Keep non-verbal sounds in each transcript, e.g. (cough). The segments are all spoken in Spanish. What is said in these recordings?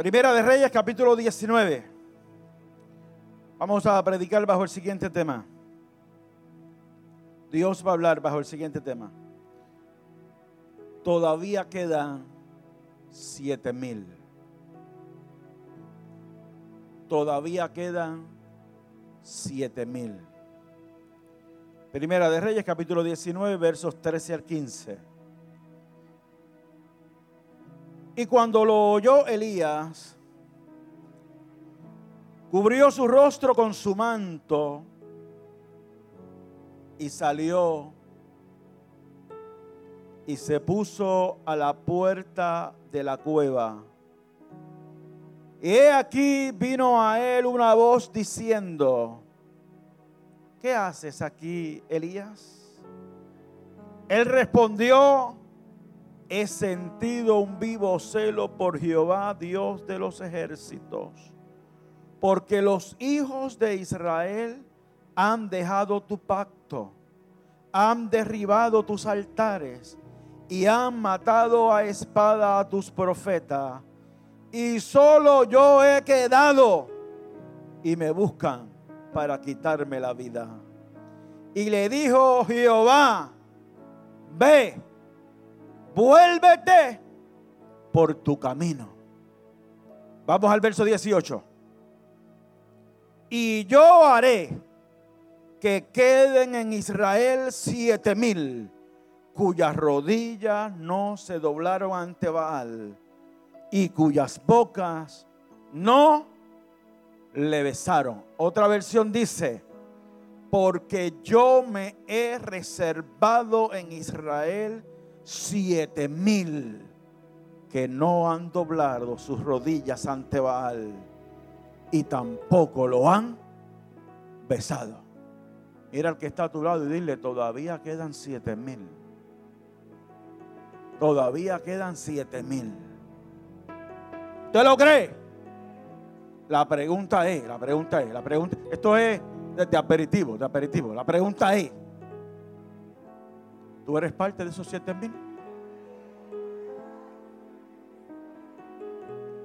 Primera de Reyes, capítulo 19. Vamos a predicar bajo el siguiente tema. Dios va a hablar bajo el siguiente tema. Todavía quedan siete mil. Todavía quedan siete mil. Primera de Reyes, capítulo 19, versos 13 al 15. Y cuando lo oyó Elías, cubrió su rostro con su manto y salió y se puso a la puerta de la cueva. Y he aquí vino a él una voz diciendo, ¿qué haces aquí, Elías? Él respondió, he sentido un vivo celo por Jehová, Dios de los ejércitos, porque los hijos de Israel han dejado tu pacto, han derribado tus altares y han matado a espada a tus profetas. Y solo yo he quedado y me buscan para quitarme la vida. Y le dijo Jehová, ve vuélvete por tu camino. Vamos al verso 18. Y yo haré que queden en Israel siete mil cuyas rodillas no se doblaron ante Baal y cuyas bocas no le besaron. Otra versión dice, porque yo me he reservado en Israel siete mil que no han doblado sus rodillas ante Baal y tampoco lo han besado. Mira al que está a tu lado y dile, todavía quedan siete mil. Todavía quedan siete mil. ¿Usted lo cree? La pregunta es, la pregunta es, la pregunta, esto es de aperitivo, de aperitivo. La pregunta es, ¿Tú eres parte de esos siete mil?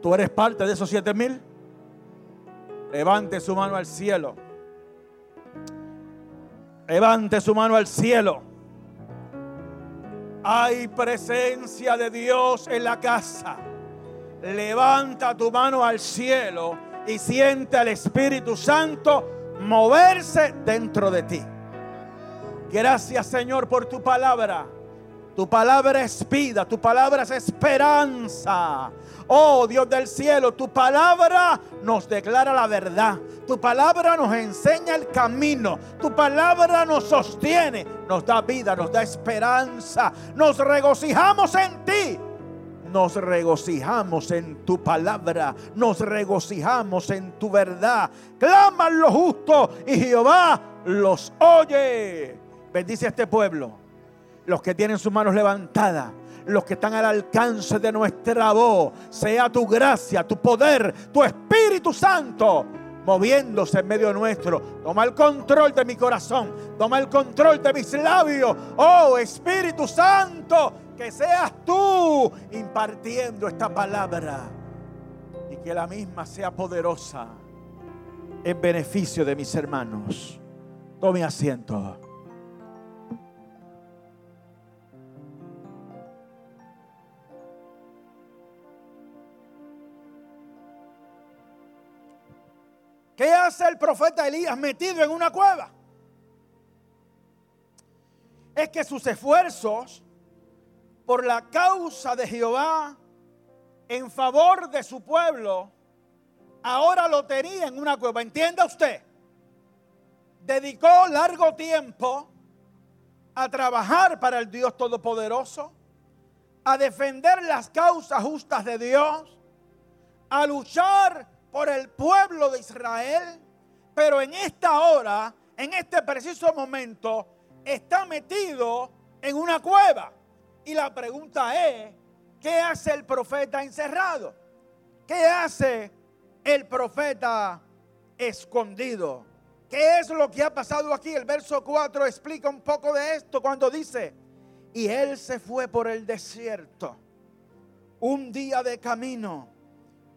¿Tú eres parte de esos siete mil? Levante su mano al cielo. Levante su mano al cielo. Hay presencia de Dios en la casa. Levanta tu mano al cielo y siente al Espíritu Santo moverse dentro de ti. Gracias Señor por tu palabra. Tu palabra es vida, tu palabra es esperanza. Oh Dios del cielo, tu palabra nos declara la verdad. Tu palabra nos enseña el camino. Tu palabra nos sostiene, nos da vida, nos da esperanza. Nos regocijamos en ti. Nos regocijamos en tu palabra. Nos regocijamos en tu verdad. Claman los justos y Jehová los oye. Bendice a este pueblo. Los que tienen sus manos levantadas. Los que están al alcance de nuestra voz. Sea tu gracia, tu poder, tu Espíritu Santo moviéndose en medio nuestro. Toma el control de mi corazón. Toma el control de mis labios. Oh Espíritu Santo, que seas tú impartiendo esta palabra. Y que la misma sea poderosa en beneficio de mis hermanos. Tome asiento. ¿Qué hace el profeta Elías metido en una cueva? Es que sus esfuerzos por la causa de Jehová en favor de su pueblo, ahora lo tenía en una cueva. ¿Entienda usted? Dedicó largo tiempo a trabajar para el Dios Todopoderoso, a defender las causas justas de Dios, a luchar por el pueblo de Israel, pero en esta hora, en este preciso momento, está metido en una cueva. Y la pregunta es, ¿qué hace el profeta encerrado? ¿Qué hace el profeta escondido? ¿Qué es lo que ha pasado aquí? El verso 4 explica un poco de esto cuando dice, y él se fue por el desierto un día de camino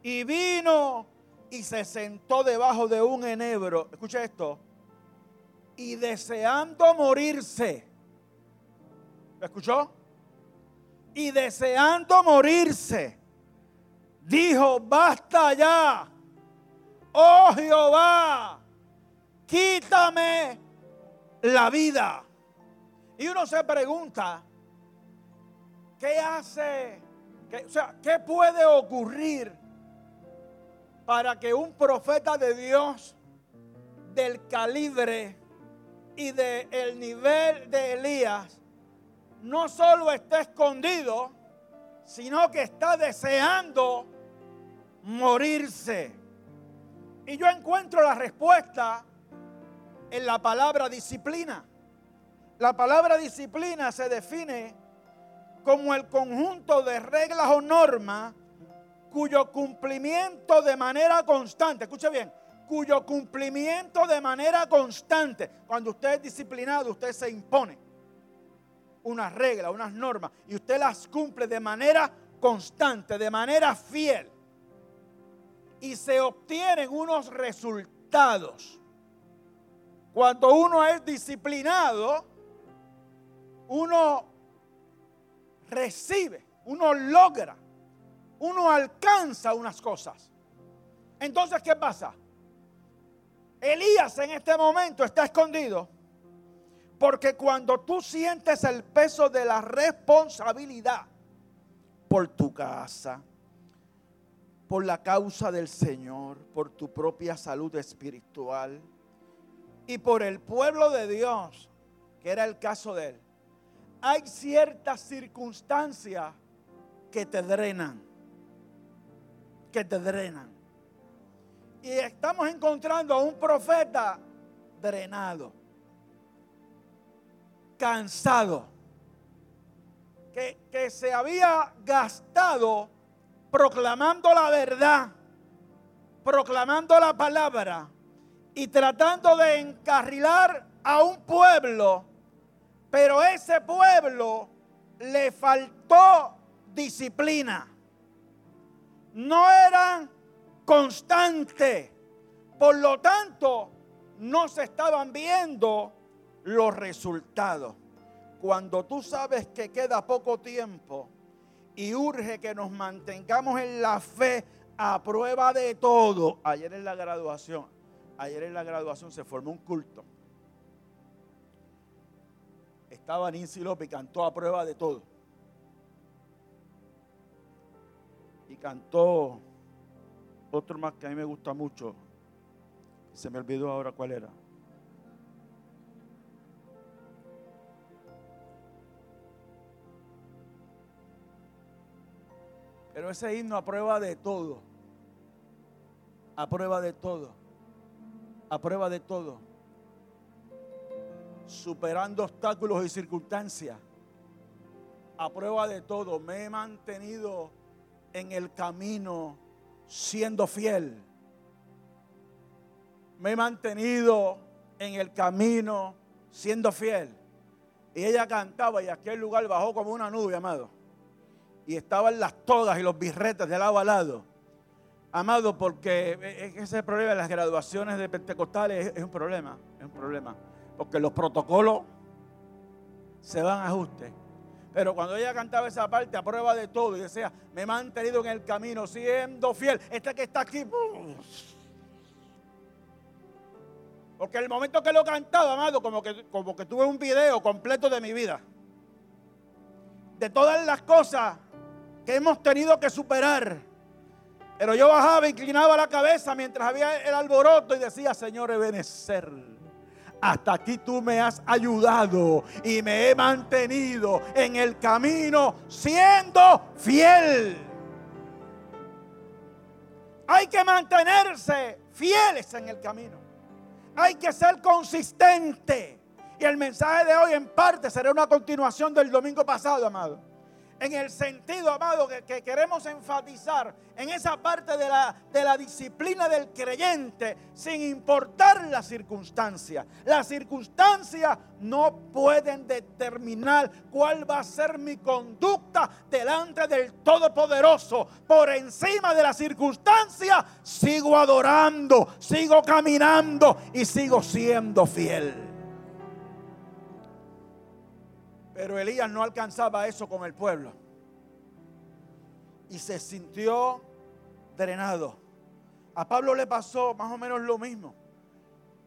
Y vino y se sentó debajo de un enebro. Escucha esto. Y deseando morirse. ¿Lo escuchó? Y deseando morirse, dijo, basta ya. Oh Jehová, quítame la vida. Y uno se pregunta, ¿qué hace? o sea, ¿qué puede ocurrir para que un profeta de Dios del calibre y del nivel de Elías no solo esté escondido, sino que está deseando morirse? Y yo encuentro la respuesta en la palabra disciplina. La palabra disciplina se define como el conjunto de reglas o normas cuyo cumplimiento de manera constante, escuche bien, cuyo cumplimiento de manera constante, cuando usted es disciplinado, usted se impone unas reglas, unas normas, y usted las cumple de manera constante, de manera fiel, y se obtienen unos resultados. Cuando uno es disciplinado, uno recibe, uno logra, uno alcanza unas cosas. Entonces, ¿qué pasa? Elías en este momento está escondido porque cuando tú sientes el peso de la responsabilidad por tu casa, por la causa del Señor, por tu propia salud espiritual y por el pueblo de Dios, que era el caso de él, hay ciertas circunstancias que te drenan, que te drenan. Y estamos encontrando a un profeta drenado, cansado, que, que se había gastado proclamando la verdad, proclamando la palabra y tratando de encarrilar a un pueblo pero ese pueblo le faltó disciplina. No eran constantes. Por lo tanto, no se estaban viendo los resultados. Cuando tú sabes que queda poco tiempo y urge que nos mantengamos en la fe a prueba de todo. Ayer en la graduación, ayer en la graduación se formó un culto estaba Nancy López y cantó a prueba de todo. Cantó otro más que a mí me gusta mucho. Se me olvidó ahora cuál era. Pero ese himno a prueba de todo. A prueba de todo. A prueba de todo superando obstáculos y circunstancias. A prueba de todo, me he mantenido en el camino siendo fiel. Me he mantenido en el camino siendo fiel. Y ella cantaba y aquel lugar bajó como una nube, amado. Y estaban las togas y los birretes de lado a lado. Amado, porque ese problema de las graduaciones de pentecostales es un problema, es un problema porque los protocolos se van a ajuste. Pero cuando ella cantaba esa parte a prueba de todo y decía, me he mantenido en el camino siendo fiel, este que está aquí. Porque el momento que lo cantaba, amado, como que, como que tuve un video completo de mi vida. De todas las cosas que hemos tenido que superar. Pero yo bajaba, inclinaba la cabeza mientras había el alboroto y decía, Señor, Ebenezer hasta aquí tú me has ayudado y me he mantenido en el camino siendo fiel. Hay que mantenerse fieles en el camino. Hay que ser consistente. Y el mensaje de hoy en parte será una continuación del domingo pasado, amado. En el sentido, amado, que, queremos enfatizar en esa parte de la, de la disciplina del creyente, sin importar la circunstancia. Las circunstancias no pueden determinar cuál va a ser mi conducta delante del Todopoderoso. Por encima de la circunstancia, sigo adorando, sigo caminando y sigo siendo fiel. Pero Elías no alcanzaba eso con el pueblo. Y se sintió drenado. A Pablo le pasó más o menos lo mismo.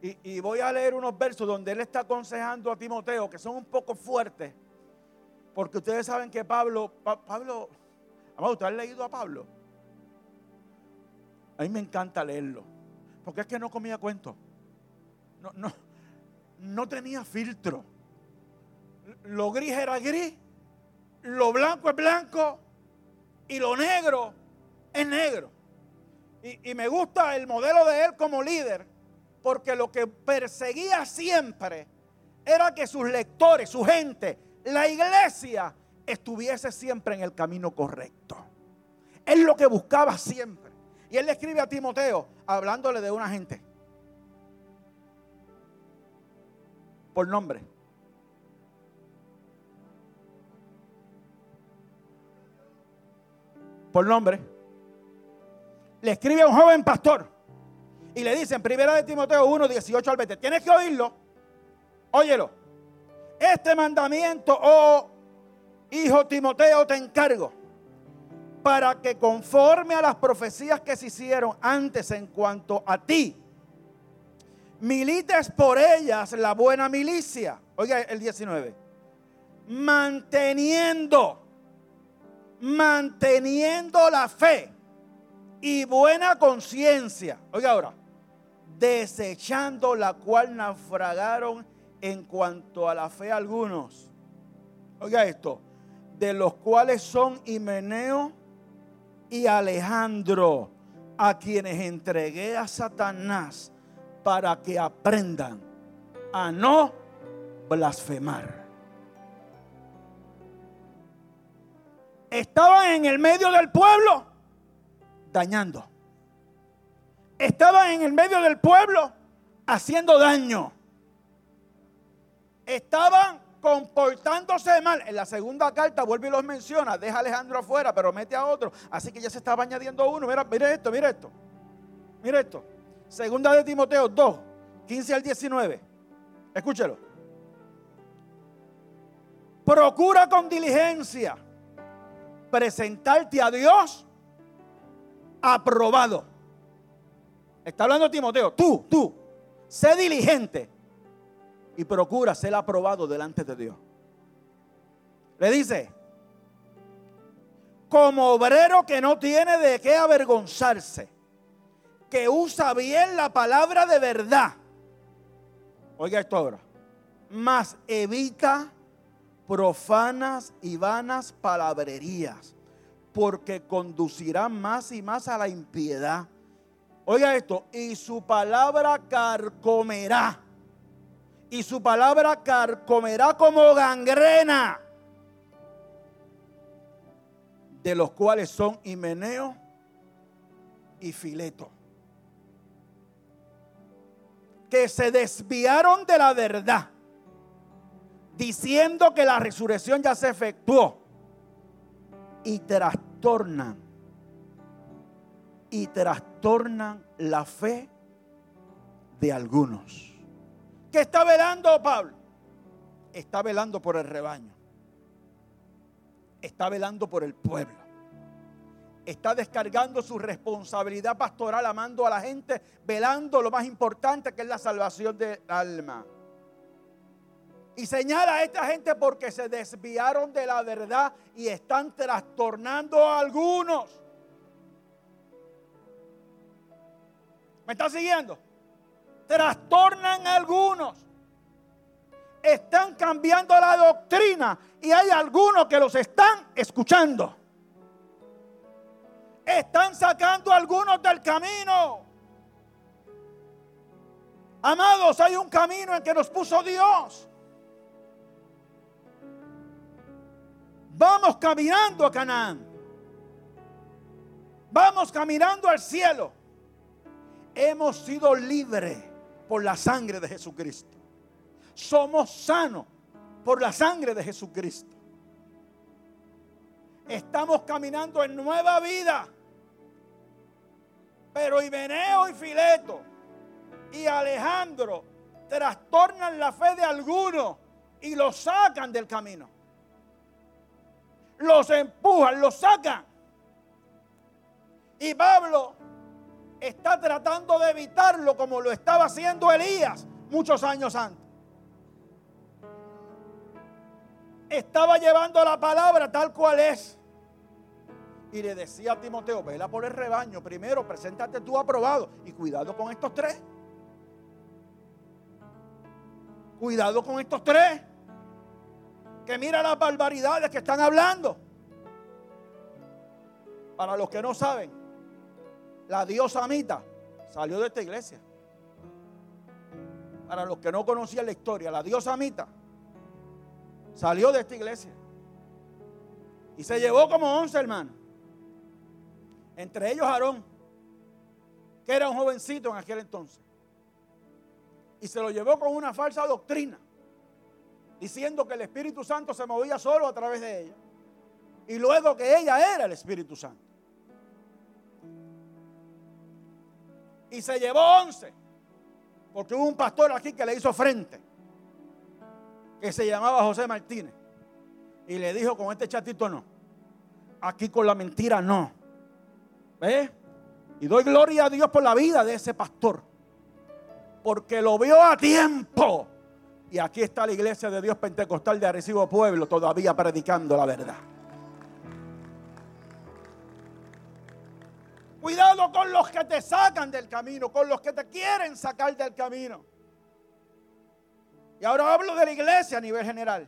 Y, voy a leer unos versos donde él está aconsejando a Timoteo, que son un poco fuertes. Porque ustedes saben que Pablo, Pablo, amado, ¿usted ha leído a Pablo? A mí me encanta leerlo. Porque es que no comía cuento. No, no, no tenía filtro lo gris era gris, lo blanco es blanco y lo negro es negro. Y, me gusta el modelo de él como líder, porque lo que perseguía siempre era que sus lectores, su gente, la iglesia, estuviese siempre en el camino correcto. Es lo que buscaba siempre. Y él le escribe a Timoteo, hablándole de una gente. Por nombre. Por nombre, le escribe a un joven pastor y le dice en primera de Timoteo 1, 18 al 20, tienes que oírlo, óyelo. Este mandamiento, oh hijo Timoteo, te encargo para que conforme a las profecías que se hicieron antes en cuanto a ti, milites por ellas la buena milicia. Oiga el 19. Manteniendo manteniendo la fe y buena conciencia. Oiga ahora, desechando la cual naufragaron en cuanto a la fe algunos. Oiga esto, de los cuales son Himeneo y Alejandro, a quienes entregué a Satanás para que aprendan a no blasfemar. Estaban en el medio del pueblo dañando. Estaban en el medio del pueblo haciendo daño. Estaban comportándose mal. En la segunda carta vuelve y los menciona. Deja Alejandro afuera, pero mete a otro. Así que ya se estaba añadiendo uno. Mira, mire esto, mire esto. Mire esto. Segunda de Timoteo 2, 15 al 19. Escúchelo. Procura con diligencia presentarte a Dios aprobado. Está hablando Timoteo, tú, tú, sé diligente y procura ser aprobado delante de Dios. Le dice, como obrero que no tiene de qué avergonzarse, que usa bien la palabra de verdad. Oiga esto ahora, más evita profanas y vanas palabrerías, porque conducirán más y más a la impiedad. Oiga esto, y su palabra carcomerá. Y su palabra carcomerá como gangrena. De los cuales son Himeneo y Fileto. Que se desviaron de la verdad diciendo que la resurrección ya se efectuó y trastornan y trastornan la fe de algunos. ¿Qué está velando Pablo? Está velando por el rebaño. Está velando por el pueblo. Está descargando su responsabilidad pastoral, amando a la gente, velando lo más importante que es la salvación del alma. Y señala a esta gente porque se desviaron de la verdad y están trastornando a algunos. ¿Me está siguiendo? Trastornan a algunos. Están cambiando la doctrina y hay algunos que los están escuchando. Están sacando a algunos del camino. Amados, hay un camino en que nos puso Dios. Vamos caminando a Canaán. Vamos caminando al cielo. Hemos sido libres por la sangre de Jesucristo. Somos sanos por la sangre de Jesucristo. Estamos caminando en nueva vida. Pero Ibeneo y Fileto y Alejandro trastornan la fe de algunos y los sacan del camino. Los empujan, los sacan. Y Pablo está tratando de evitarlo como lo estaba haciendo Elías muchos años antes. Estaba llevando la palabra tal cual es. Y le decía a Timoteo, vela por el rebaño, primero preséntate tú aprobado. Y cuidado con estos tres. Cuidado con estos tres. Mira las barbaridades que están hablando. Para los que no saben, la diosa Amita salió de esta iglesia. Para los que no conocían la historia, la diosa Amita salió de esta iglesia. Y se llevó como once hermanos. Entre ellos Aarón, que era un jovencito en aquel entonces y se lo llevó con una falsa doctrina, diciendo que el Espíritu Santo se movía solo a través de ella, y luego que ella era el Espíritu Santo. Y se llevó once, porque hubo un pastor aquí que le hizo frente, que se llamaba José Martínez, y le dijo con este chatito no, aquí con la mentira no. ¿Ves? Y doy gloria a Dios por la vida de ese pastor porque lo vio a tiempo. Y aquí está la iglesia de Dios Pentecostal de Arecibo Pueblo todavía predicando la verdad. Cuidado con los que te sacan del camino, con los que te quieren sacar del camino. Y ahora hablo de la iglesia a nivel general.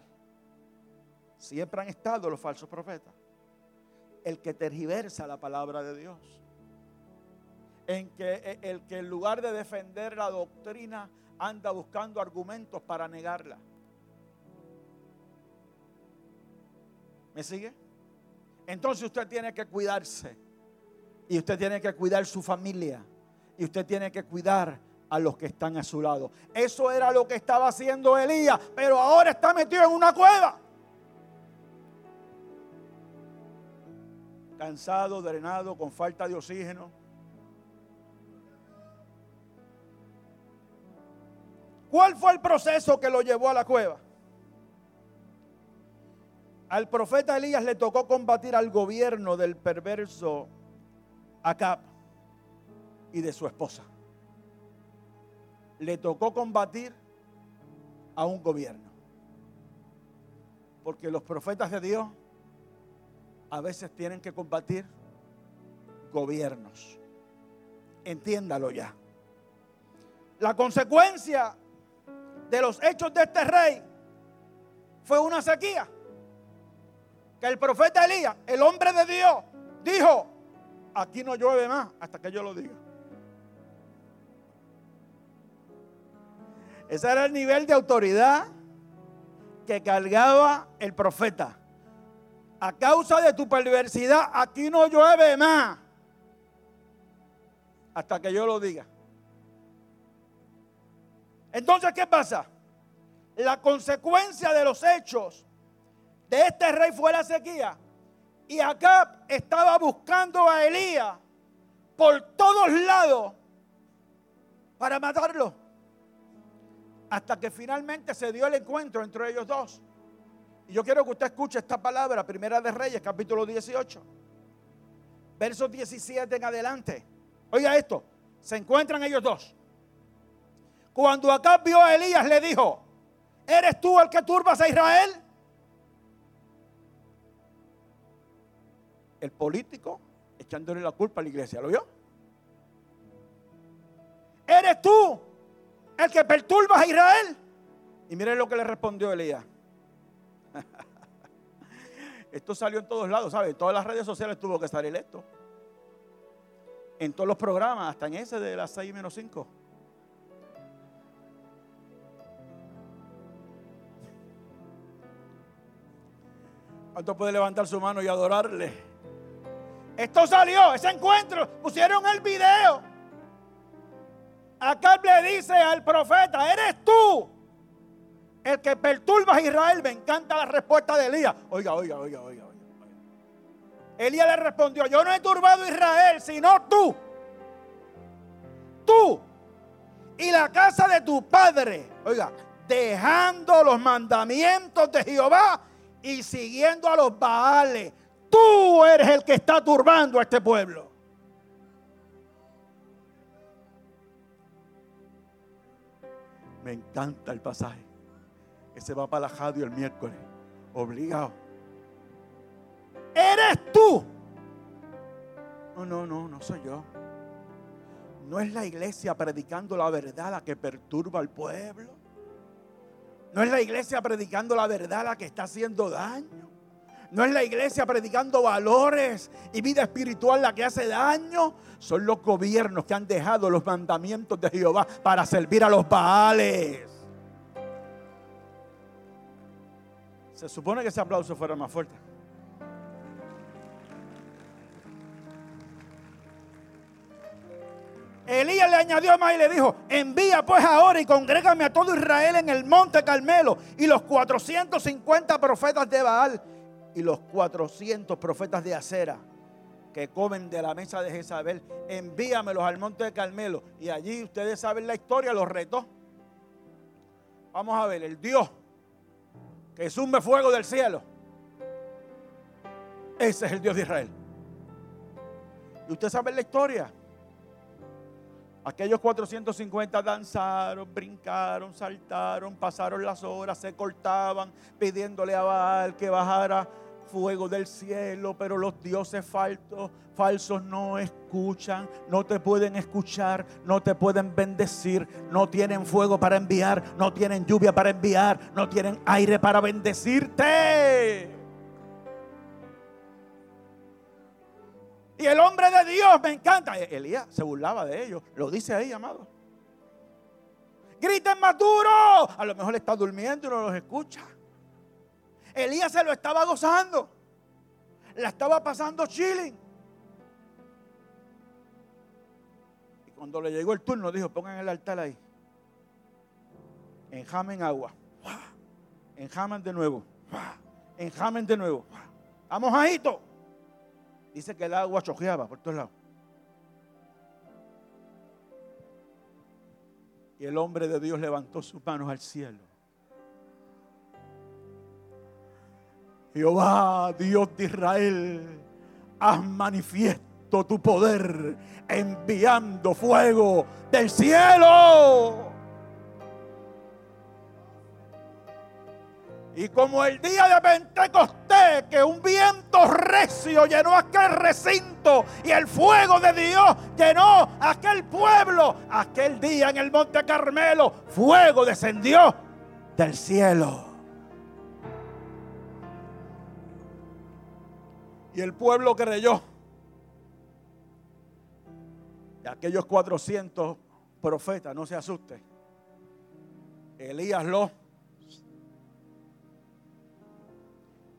Siempre han estado los falsos profetas. El que tergiversa la palabra de Dios en que e, el que en lugar de defender la doctrina anda buscando argumentos para negarla. ¿Me sigue? Entonces usted tiene que cuidarse. Y usted tiene que cuidar su familia. Y usted tiene que cuidar a los que están a su lado. Eso era lo que estaba haciendo Elías. Pero ahora está metido en una cueva. Cansado, drenado, con falta de oxígeno ¿Cuál fue el proceso que lo llevó a la cueva? Al profeta Elías le tocó combatir al gobierno del perverso Acab y de su esposa. Le tocó combatir a un gobierno. Porque los profetas de Dios a veces tienen que combatir gobiernos. Entiéndalo ya. La consecuencia de los hechos de este rey fue una sequía. Que el profeta Elías, el hombre de Dios, dijo, aquí no llueve más hasta que yo lo diga. Ese era el nivel de autoridad que cargaba el profeta. A causa de tu perversidad, aquí no llueve más hasta que yo lo diga. Entonces, ¿qué pasa? La consecuencia de los hechos de este rey fue la sequía. Y Acab estaba buscando a Elías por todos lados para matarlo. Hasta que finalmente se dio el encuentro entre ellos dos. Y yo quiero que usted escuche esta palabra, Primera de Reyes, capítulo 18, versos 17 en adelante. Oiga esto, se encuentran ellos dos. Cuando acá vio a Elías, le dijo: ¿Eres tú el que turbas a Israel? El político echándole la culpa a la iglesia, ¿lo vio? ¿Eres tú el que perturbas a Israel? Y miren lo que le respondió Elías. (laughs) Esto salió en todos lados, ¿sabes? En todas las redes sociales tuvo que salir esto. En todos los programas, hasta en ese de las 6 menos 5. ¿Cuánto puede levantar su mano y adorarle? Esto salió, ese encuentro, pusieron el video. Acá le dice al profeta, eres tú el que perturba a Israel. Me encanta la respuesta de Elías. Oiga, oiga, oiga, oiga. oiga. Elías le respondió, yo no he turbado a Israel, sino tú. Tú y la casa de tu padre. Oiga, dejando los mandamientos de Jehová y siguiendo a los Baales. Tú eres el que está turbando a este pueblo. Me encanta el pasaje. Ese va para la el miércoles. Obligado. Eres tú. No, no, no, no soy yo. No es la iglesia predicando la verdad la que perturba al pueblo. No es la iglesia predicando la verdad la que está haciendo daño. No es la iglesia predicando valores y vida espiritual la que hace daño. Son los gobiernos que han dejado los mandamientos de Jehová para servir a los Baales. Se supone que ese aplauso fuera más fuerte. Elías le añadió más y le dijo, envía pues ahora y congrégame a todo Israel en el monte Carmelo y los 450 profetas de Baal y los 400 profetas de Acera que comen de la mesa de Jezabel, envíamelos al monte de Carmelo. Y allí ustedes saben la historia, los retó. Vamos a ver, el Dios que sume fuego del cielo. Ese es el Dios de Israel. Y usted sabe la historia. Aquellos 450 danzaron, brincaron, saltaron, pasaron las horas, se cortaban, pidiéndole a Baal que bajara fuego del cielo, pero los dioses falsos, falsos no escuchan, no te pueden escuchar, no te pueden bendecir, no tienen fuego para enviar, no tienen lluvia para enviar, no tienen aire para bendecirte. Y el hombre de Dios me encanta. E-, Elías se burlaba de ellos. Lo dice ahí, amado. Griten más duro. A lo mejor está durmiendo y no los escucha. Elías se lo estaba gozando. La estaba pasando chilling. Y cuando le llegó el turno, dijo: pongan el altar ahí. Enjamen agua. Enjamen de nuevo. Enjamen de nuevo. Vamos ahí, Dice que el agua chojeaba por todos lados. Y el hombre de Dios levantó sus manos al cielo. Jehová, Dios de Israel, haz manifiesto tu poder enviando fuego del cielo. Y como el día de Pentecostés, que un viento recio llenó aquel recinto y el fuego de Dios llenó aquel pueblo, aquel día en el Monte Carmelo, fuego descendió del cielo. Y el pueblo creyó. Y aquellos 400 profetas, no se asusten. Elías lo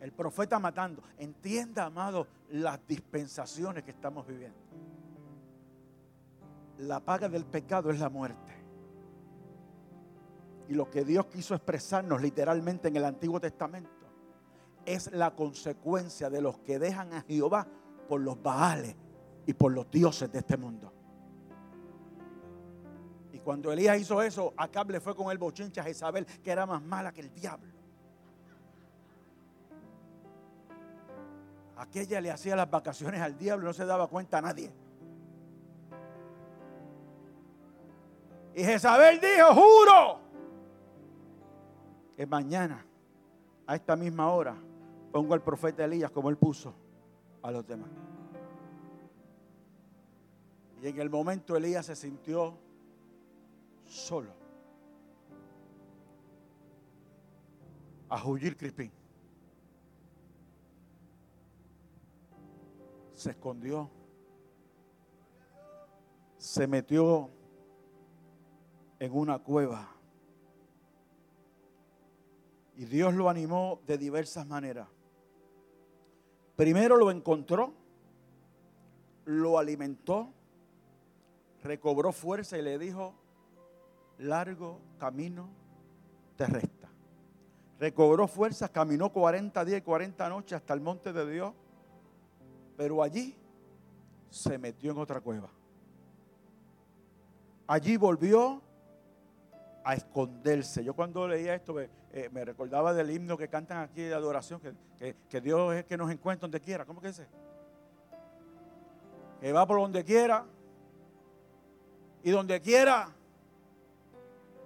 el profeta matando. Entienda, amado, las dispensaciones que estamos viviendo. La paga del pecado es la muerte. Y lo que Dios quiso expresarnos literalmente en el Antiguo Testamento es la consecuencia de los que dejan a Jehová por los baales y por los dioses de este mundo. Y cuando Elías hizo eso, Acab le fue con el bochincha a Jezabel, que era más mala que el diablo. Aquella le hacía las vacaciones al diablo, no se daba cuenta a nadie. Y Jezabel dijo, juro, que mañana, a esta misma hora, pongo al profeta Elías como él puso a los demás. Y en el momento Elías se sintió solo. A huir Crispín. Se escondió, se metió en una cueva. Y Dios lo animó de diversas maneras. Primero lo encontró, lo alimentó, recobró fuerza y le dijo, largo camino te resta. Recobró fuerzas, caminó 40 días y 40 noches hasta el monte de Dios, pero allí se metió en otra cueva. Allí volvió a esconderse. Yo cuando leía esto me, eh, recordaba del himno que cantan aquí de adoración, que, Dios es el que nos encuentra donde quiera. ¿Cómo que dice? Que va por donde quiera y donde quiera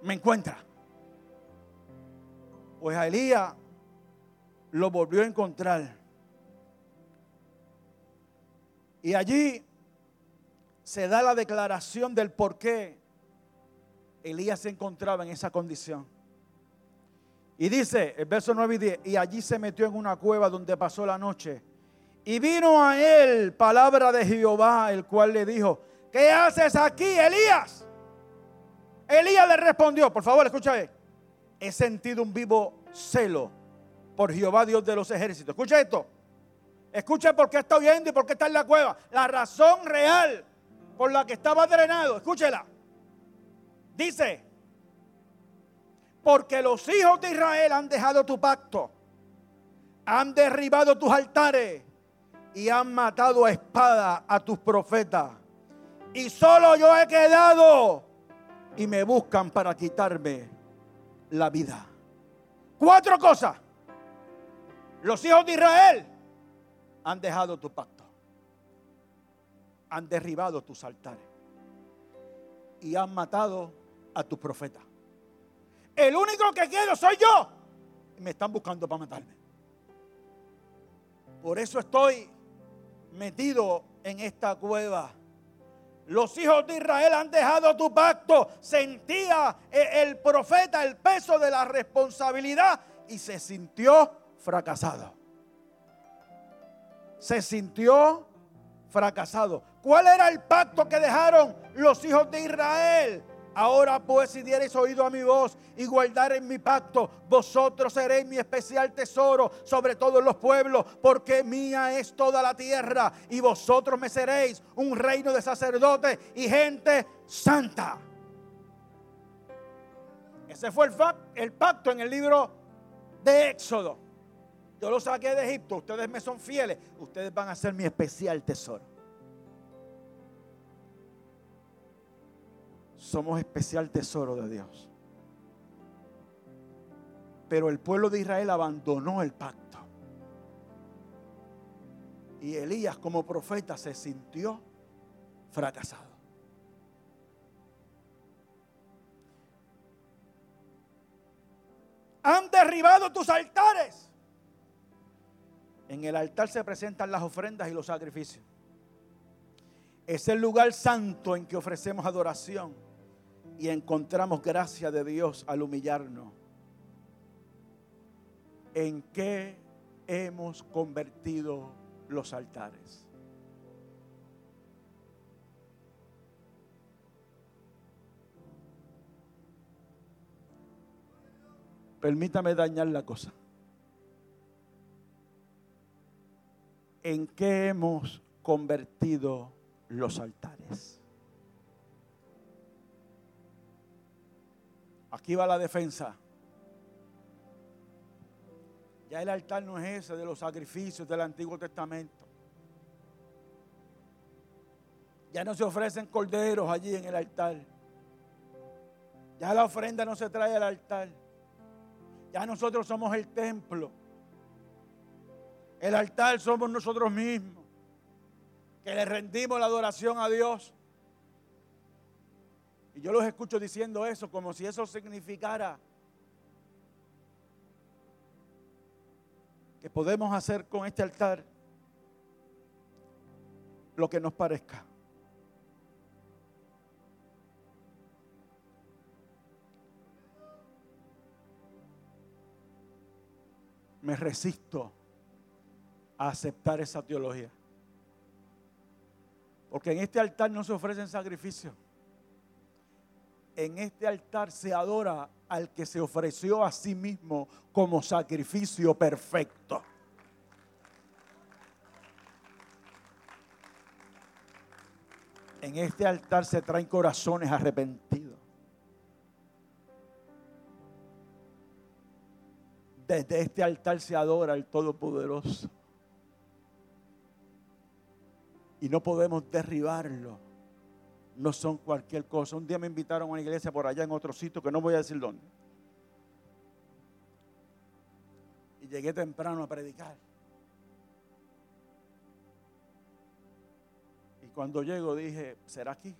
me encuentra. Pues a Elías lo volvió a encontrar. Y allí se da la declaración del por qué Elías se encontraba en esa condición. Y dice, el verso 9 y 10, y allí se metió en una cueva donde pasó la noche. Y vino a él palabra de Jehová, el cual le dijo, ¿qué haces aquí, Elías? Elías le respondió, por favor, escucha, he sentido un vivo celo por Jehová, Dios de los ejércitos. Escucha esto. Escucha por qué está oyendo y por qué está en la cueva. La razón real por la que estaba drenado. Escúchela. Dice, porque los hijos de Israel han dejado tu pacto, han derribado tus altares y han matado a espada a tus profetas. Y solo yo he quedado y me buscan para quitarme la vida. Cuatro cosas. Los hijos de Israel han dejado tu pacto. Han derribado tus altares. Y han matado a tus profetas. El único que quiero soy yo. Me están buscando para matarme. Por eso estoy metido en esta cueva. Los hijos de Israel han dejado tu pacto. Sentía el profeta el peso de la responsabilidad y se sintió fracasado. Se sintió fracasado. ¿Cuál era el pacto que dejaron los hijos de Israel? Ahora pues si diereis oído a mi voz y guardareis mi pacto, vosotros seréis mi especial tesoro sobre todos los pueblos, porque mía es toda la tierra y vosotros me seréis un reino de sacerdotes y gente santa. Ese fue el, el pacto en el libro de Éxodo. Yo lo saqué de Egipto, ustedes me son fieles, ustedes van a ser mi especial tesoro. somos especial tesoro de Dios. Pero el pueblo de Israel abandonó el pacto. Y Elías como profeta se sintió fracasado. Han derribado tus altares. En el altar se presentan las ofrendas y los sacrificios. Es el lugar santo en que ofrecemos adoración y encontramos gracia de Dios al humillarnos. ¿En qué hemos convertido los altares? Permítame dañar la cosa. ¿En qué hemos convertido los altares? Aquí va la defensa. Ya el altar no es ese de los sacrificios del Antiguo Testamento. Ya no se ofrecen corderos allí en el altar. Ya la ofrenda no se trae al altar. Ya nosotros somos el templo. El altar somos nosotros mismos. Que le rendimos la adoración a Dios. Y yo los escucho diciendo eso como si eso significara que podemos hacer con este altar lo que nos parezca. Me resisto a aceptar esa teología. Porque en este altar no se ofrecen sacrificios. En este altar se adora al que se ofreció a sí mismo como sacrificio perfecto. En este altar se traen corazones arrepentidos. Desde este altar se adora al Todopoderoso. Y no podemos derribarlo. No son cualquier cosa. Un día me invitaron a una iglesia por allá en otro sitio que no voy a decir dónde. Y llegué temprano a predicar. Y cuando llego dije, ¿será aquí?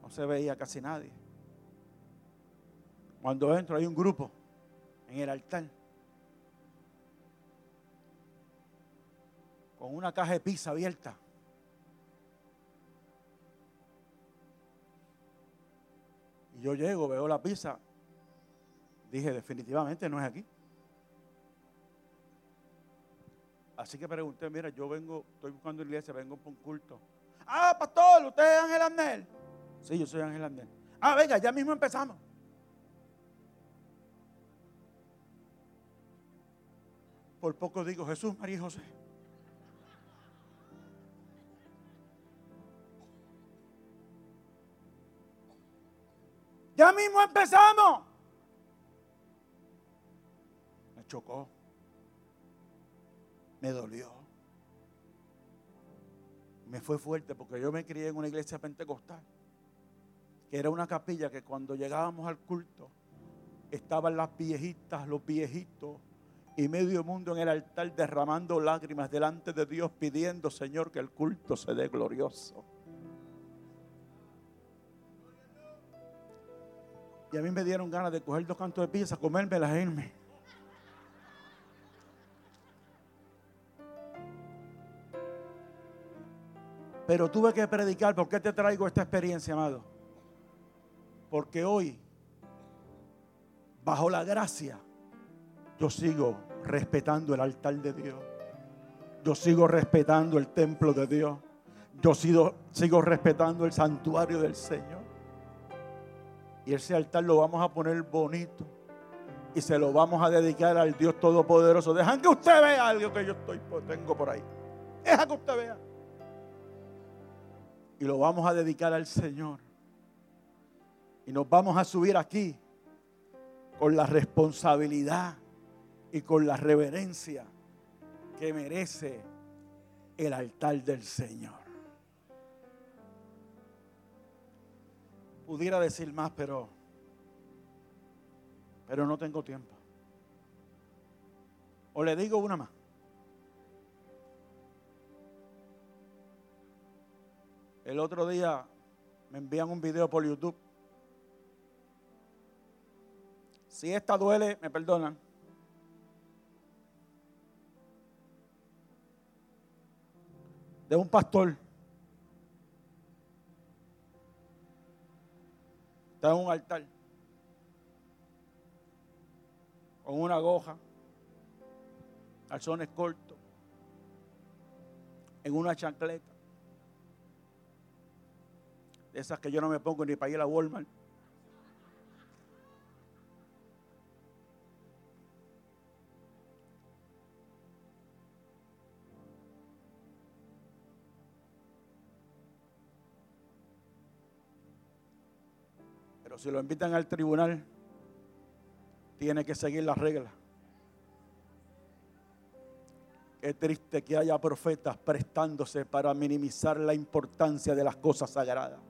No se veía casi nadie. Cuando entro hay un grupo en el altar. Con una caja de pizza abierta. Y yo llego, veo la pizza. Dije, definitivamente no es aquí. Así que pregunté, mira, yo vengo, estoy buscando iglesia, vengo por un culto. Ah, pastor, ¿usted es Ángel Andel? Sí, yo soy Ángel Andel. Ah, venga, ya mismo empezamos. Por poco digo Jesús, María y José. Ya mismo empezamos. Me chocó me dolió. Me fue fuerte porque yo me crié en una iglesia pentecostal, que era una capilla que cuando llegábamos al culto estaban las viejitas, los viejitos y medio mundo en el altar derramando lágrimas delante de Dios pidiendo, Señor, que el culto se dé glorioso. Y a mí me dieron ganas de coger dos cantos de pizza, comérmelas irme. Pero tuve que predicar. ¿Por qué te traigo esta experiencia, amado? Porque hoy, bajo la gracia, yo sigo respetando el altar de Dios. Yo sigo respetando el templo de Dios. Yo sigo, sigo respetando el santuario del Señor. Y ese altar lo vamos a poner bonito. Y se lo vamos a dedicar al Dios Todopoderoso. Dejan que usted vea algo que yo estoy, tengo por ahí. Deja que usted vea y lo vamos a dedicar al Señor. Y nos vamos a subir aquí con la responsabilidad y con la reverencia que merece el altar del Señor. Pudiera decir más, pero pero no tengo tiempo. O le digo una más. El otro día me envían un video por YouTube. Si esta duele, me perdonan. De un pastor. Está en un altar. Con una goja. Calzones cortos. En una chancleta de esas que yo no me pongo ni para ir a Walmart. Si lo invitan al tribunal, tiene que seguir las reglas. Es triste que haya profetas prestándose para minimizar la importancia de las cosas sagradas.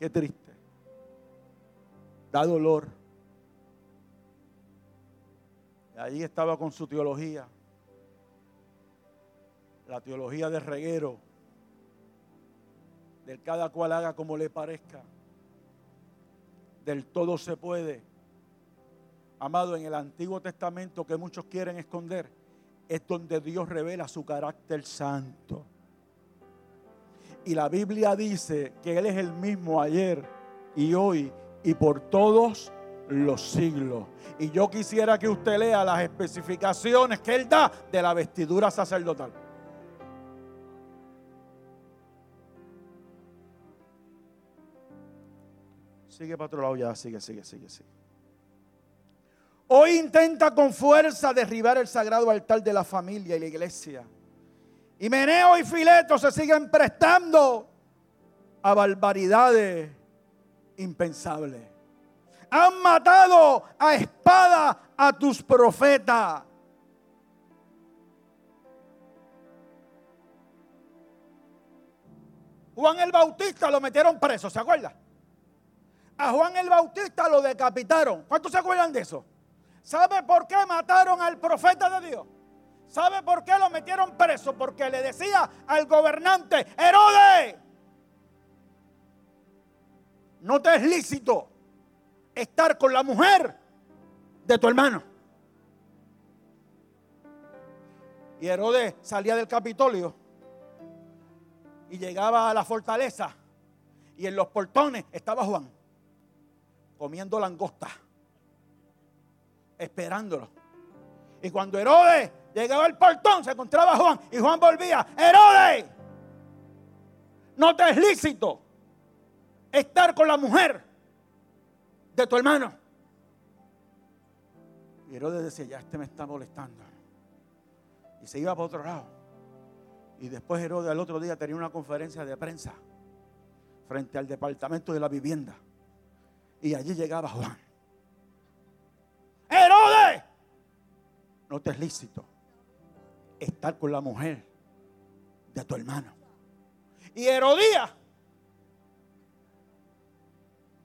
Qué triste. Da dolor. Ahí estaba con su teología. La teología de reguero. Del cada cual haga como le parezca. Del todo se puede. Amado, en el Antiguo Testamento que muchos quieren esconder, es donde Dios revela su carácter santo. Y la Biblia dice que Él es el mismo ayer y hoy y por todos los siglos. Y yo quisiera que usted lea las especificaciones que Él da de la vestidura sacerdotal. Sigue para otro lado ya, sigue, sigue, sigue, sigue. Hoy intenta con fuerza derribar el sagrado altar de la familia y la iglesia. Y Meneo y Fileto se siguen prestando a barbaridades impensables. Han matado a espada a tus profetas. Juan el Bautista lo metieron preso, ¿se acuerda? A Juan el Bautista lo decapitaron. ¿Cuántos se acuerdan de eso? ¿Sabe por qué mataron al profeta de Dios? ¿Sabe por qué lo metieron preso? Porque le decía al gobernante, Herodes, no te es lícito estar con la mujer de tu hermano. Y Herodes salía del Capitolio y llegaba a la fortaleza y en los portones estaba Juan comiendo langosta, esperándolo. Y cuando Herodes llegaba al portón se encontraba Juan y Juan volvía, Herodes, no te es lícito estar con la mujer de tu hermano. Y Herodes decía, ya este me está molestando. Y se iba para otro lado. Y después Herodes al otro día tenía una conferencia de prensa frente al departamento de la vivienda. Y allí llegaba Juan. Herodes, no te es lícito estar con la mujer de tu hermano. Y Herodía,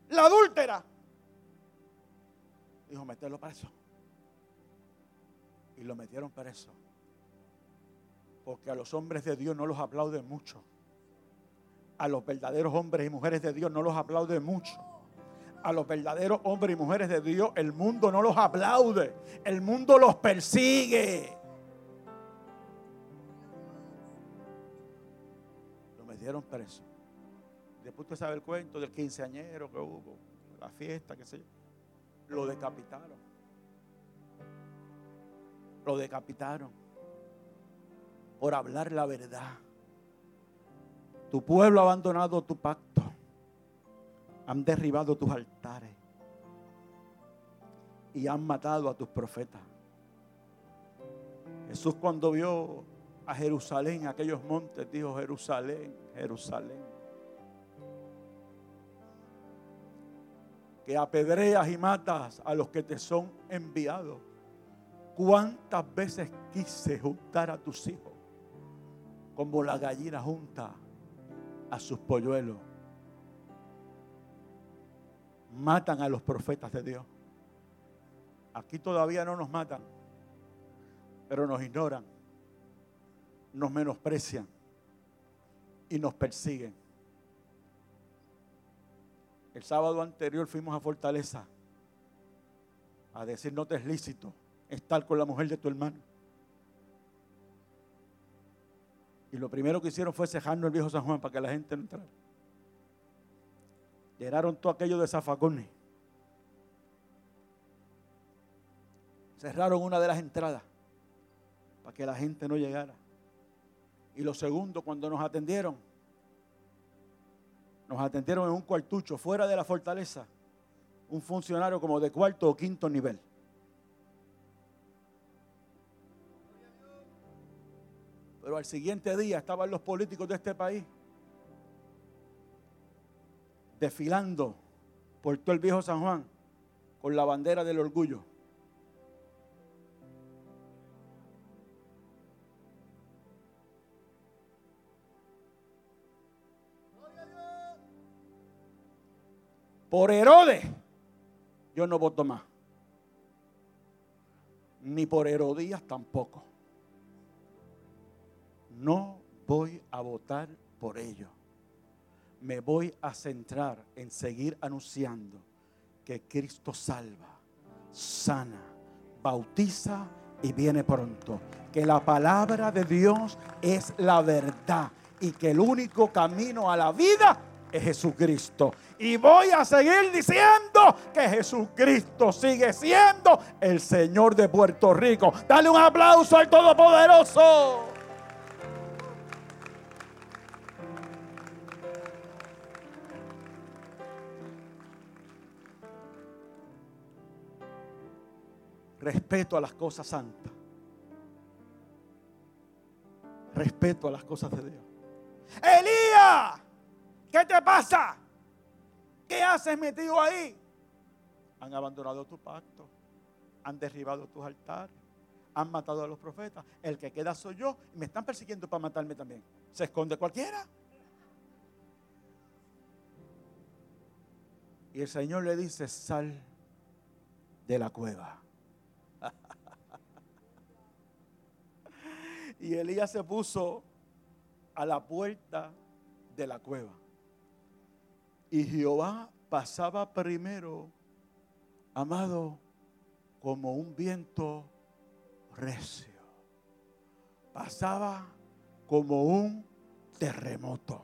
la adúltera, dijo, meterlo preso. Y lo metieron preso. Porque a los hombres de Dios no los aplauden mucho. A los verdaderos hombres y mujeres de Dios no los aplauden mucho. A los verdaderos hombres y mujeres de Dios el mundo no los aplaude. El mundo los persigue. Lo metieron preso. Después usted sabe el cuento del quinceañero que hubo, la fiesta, qué sé yo. Lo decapitaron. Lo decapitaron por hablar la verdad. Tu pueblo ha abandonado tu pacto. Han derribado tus altares. Y han matado a tus profetas. Jesús cuando vio a Jerusalén, aquellos montes, dijo Jerusalén, Jerusalén. Que apedreas y matas a los que te son enviados. ¿Cuántas veces quise juntar a tus hijos? como la gallina junta a sus polluelos. Matan a los profetas de Dios. Aquí todavía no nos matan, pero nos ignoran, nos menosprecian y nos persiguen. El sábado anterior fuimos a Fortaleza a decir no te es lícito estar con la mujer de tu hermano. Y lo primero que hicieron fue cejarnos el viejo San Juan para que la gente no entrara. Llenaron todo aquello de zafacones. Cerraron una de las entradas para que la gente no llegara. Y lo segundo, cuando nos atendieron, nos atendieron en un cuartucho fuera de la fortaleza, un funcionario como de cuarto o quinto nivel. Pero al siguiente día estaban los políticos de este país desfilando por todo el viejo San Juan con la bandera del orgullo. Por Herodes, yo no voto más. Ni por Herodías tampoco no voy a votar por ello. Me voy a centrar en seguir anunciando que Cristo salva, sana, bautiza y viene pronto. Que la palabra de Dios es la verdad y que el único camino a la vida es Jesucristo. Y voy a seguir diciendo que Jesucristo sigue siendo el Señor de Puerto Rico. Dale un aplauso al Todopoderoso. Respeto a las cosas santas. Respeto a las cosas de Dios. Elías, ¿qué te pasa? ¿Qué haces metido ahí? Han abandonado tu pacto, han derribado tus altares, han matado a los profetas. El que queda soy yo y me están persiguiendo para matarme también. ¿Se esconde cualquiera? Y el Señor le dice, sal de la cueva. Y Elías se puso a la puerta de la cueva. Y Jehová pasaba primero, amado, como un viento recio. Pasaba como un terremoto.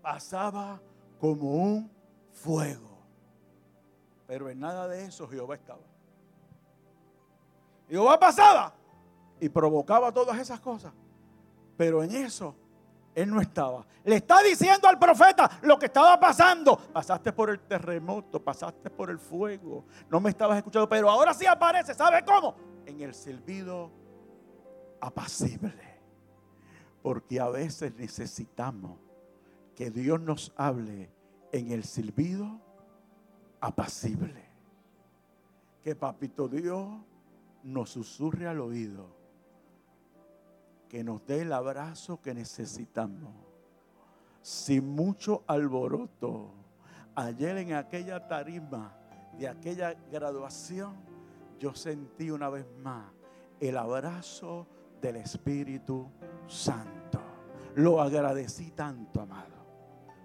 Pasaba como un fuego. Pero en nada de eso Jehová estaba. Jehová pasaba y provocaba todas esas cosas. Pero en eso él no estaba. Le está diciendo al profeta lo que estaba pasando. Pasaste por el terremoto, pasaste por el fuego. No me estabas escuchando, pero ahora sí aparece. ¿Sabe cómo? En el silbido apacible. Porque a veces necesitamos que Dios nos hable en el silbido apacible. Que papito Dios nos susurre al oído. Que nos dé el abrazo que necesitamos. Sin mucho alboroto. Ayer en aquella tarima de aquella graduación, yo sentí una vez más el abrazo del Espíritu Santo. Lo agradecí tanto, amado.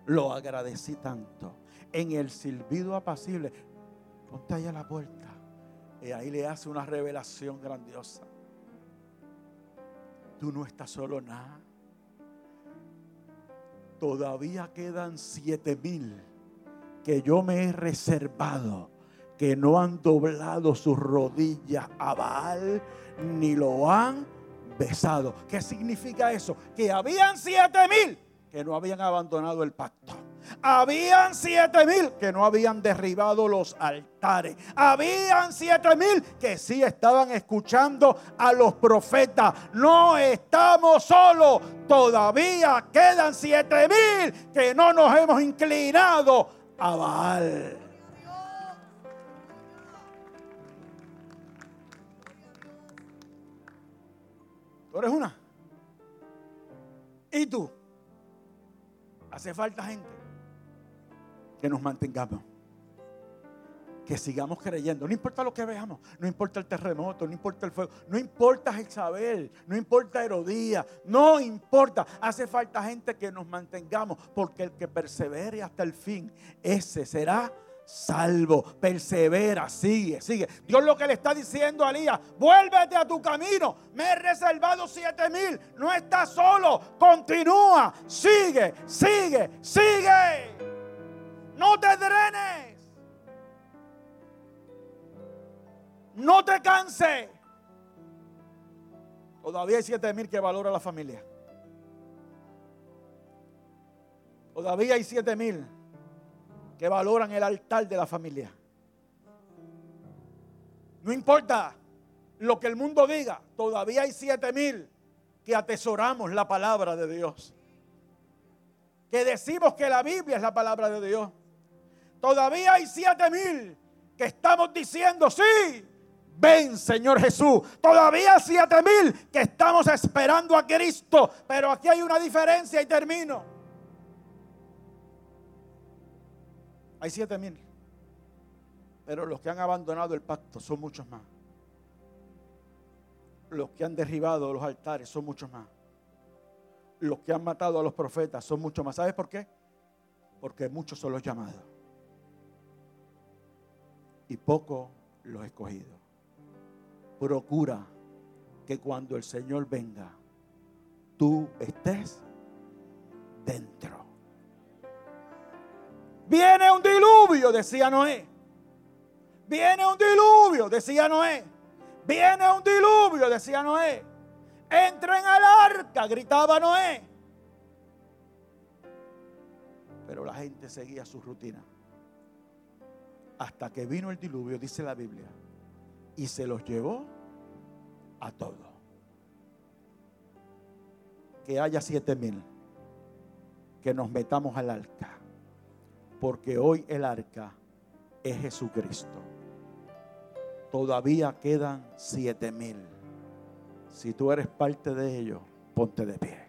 Lo agradecí tanto en el silbido apacible. Ponte ahí a la puerta. Y ahí le hace una revelación grandiosa. Tú no estás solo nada. Todavía quedan siete mil que yo me he reservado, que no han doblado sus rodillas a Baal, ni lo han besado. ¿Qué significa eso? Que habían siete mil que no habían abandonado el pacto. Habían siete mil que no habían derribado los altares. Habían siete mil que sí estaban escuchando a los profetas. No estamos solos. Todavía quedan siete mil que no nos hemos inclinado a Baal. Tú eres una. ¿Y tú? Hace falta gente que nos mantengamos. Que sigamos creyendo. No importa lo que veamos. No importa el terremoto. No importa el fuego. No importa Isabel. No importa Herodías. No importa. Hace falta gente que nos mantengamos. Porque el que persevere hasta el fin, ese será salvo. Persevera, sigue, sigue. Dios lo que le está diciendo a Elías, vuélvete a tu camino. Me he reservado siete mil. No estás solo. Continúa. Sigue, sigue, sigue. No te drenes. No te canses. Todavía hay siete mil que valora la familia. Todavía hay siete mil que valoran el altar de la familia. No importa lo que el mundo diga, todavía hay siete mil que atesoramos la palabra de Dios. Que decimos que la Biblia es la palabra de Dios. Todavía hay siete mil que estamos diciendo, sí, ven Señor Jesús. Todavía siete mil que estamos esperando a Cristo. Pero aquí hay una diferencia y termino. Hay siete mil. Pero los que han abandonado el pacto son muchos más. Los que han derribado los altares son muchos más. Los que han matado a los profetas son muchos más. ¿Sabes por qué? Porque muchos son los llamados y poco los escogidos. Procura que cuando el Señor venga, tú estés dentro. Viene un diluvio, decía Noé. Viene un diluvio, decía Noé. Viene un diluvio, decía Noé. Entren al arca, gritaba Noé. Pero la gente seguía su rutina hasta que vino el diluvio, dice la Biblia, y se los llevó a todos. Que haya siete mil, que nos metamos al arca, porque hoy el arca es Jesucristo. Todavía quedan siete mil. Si tú eres parte de ellos, ponte de pie.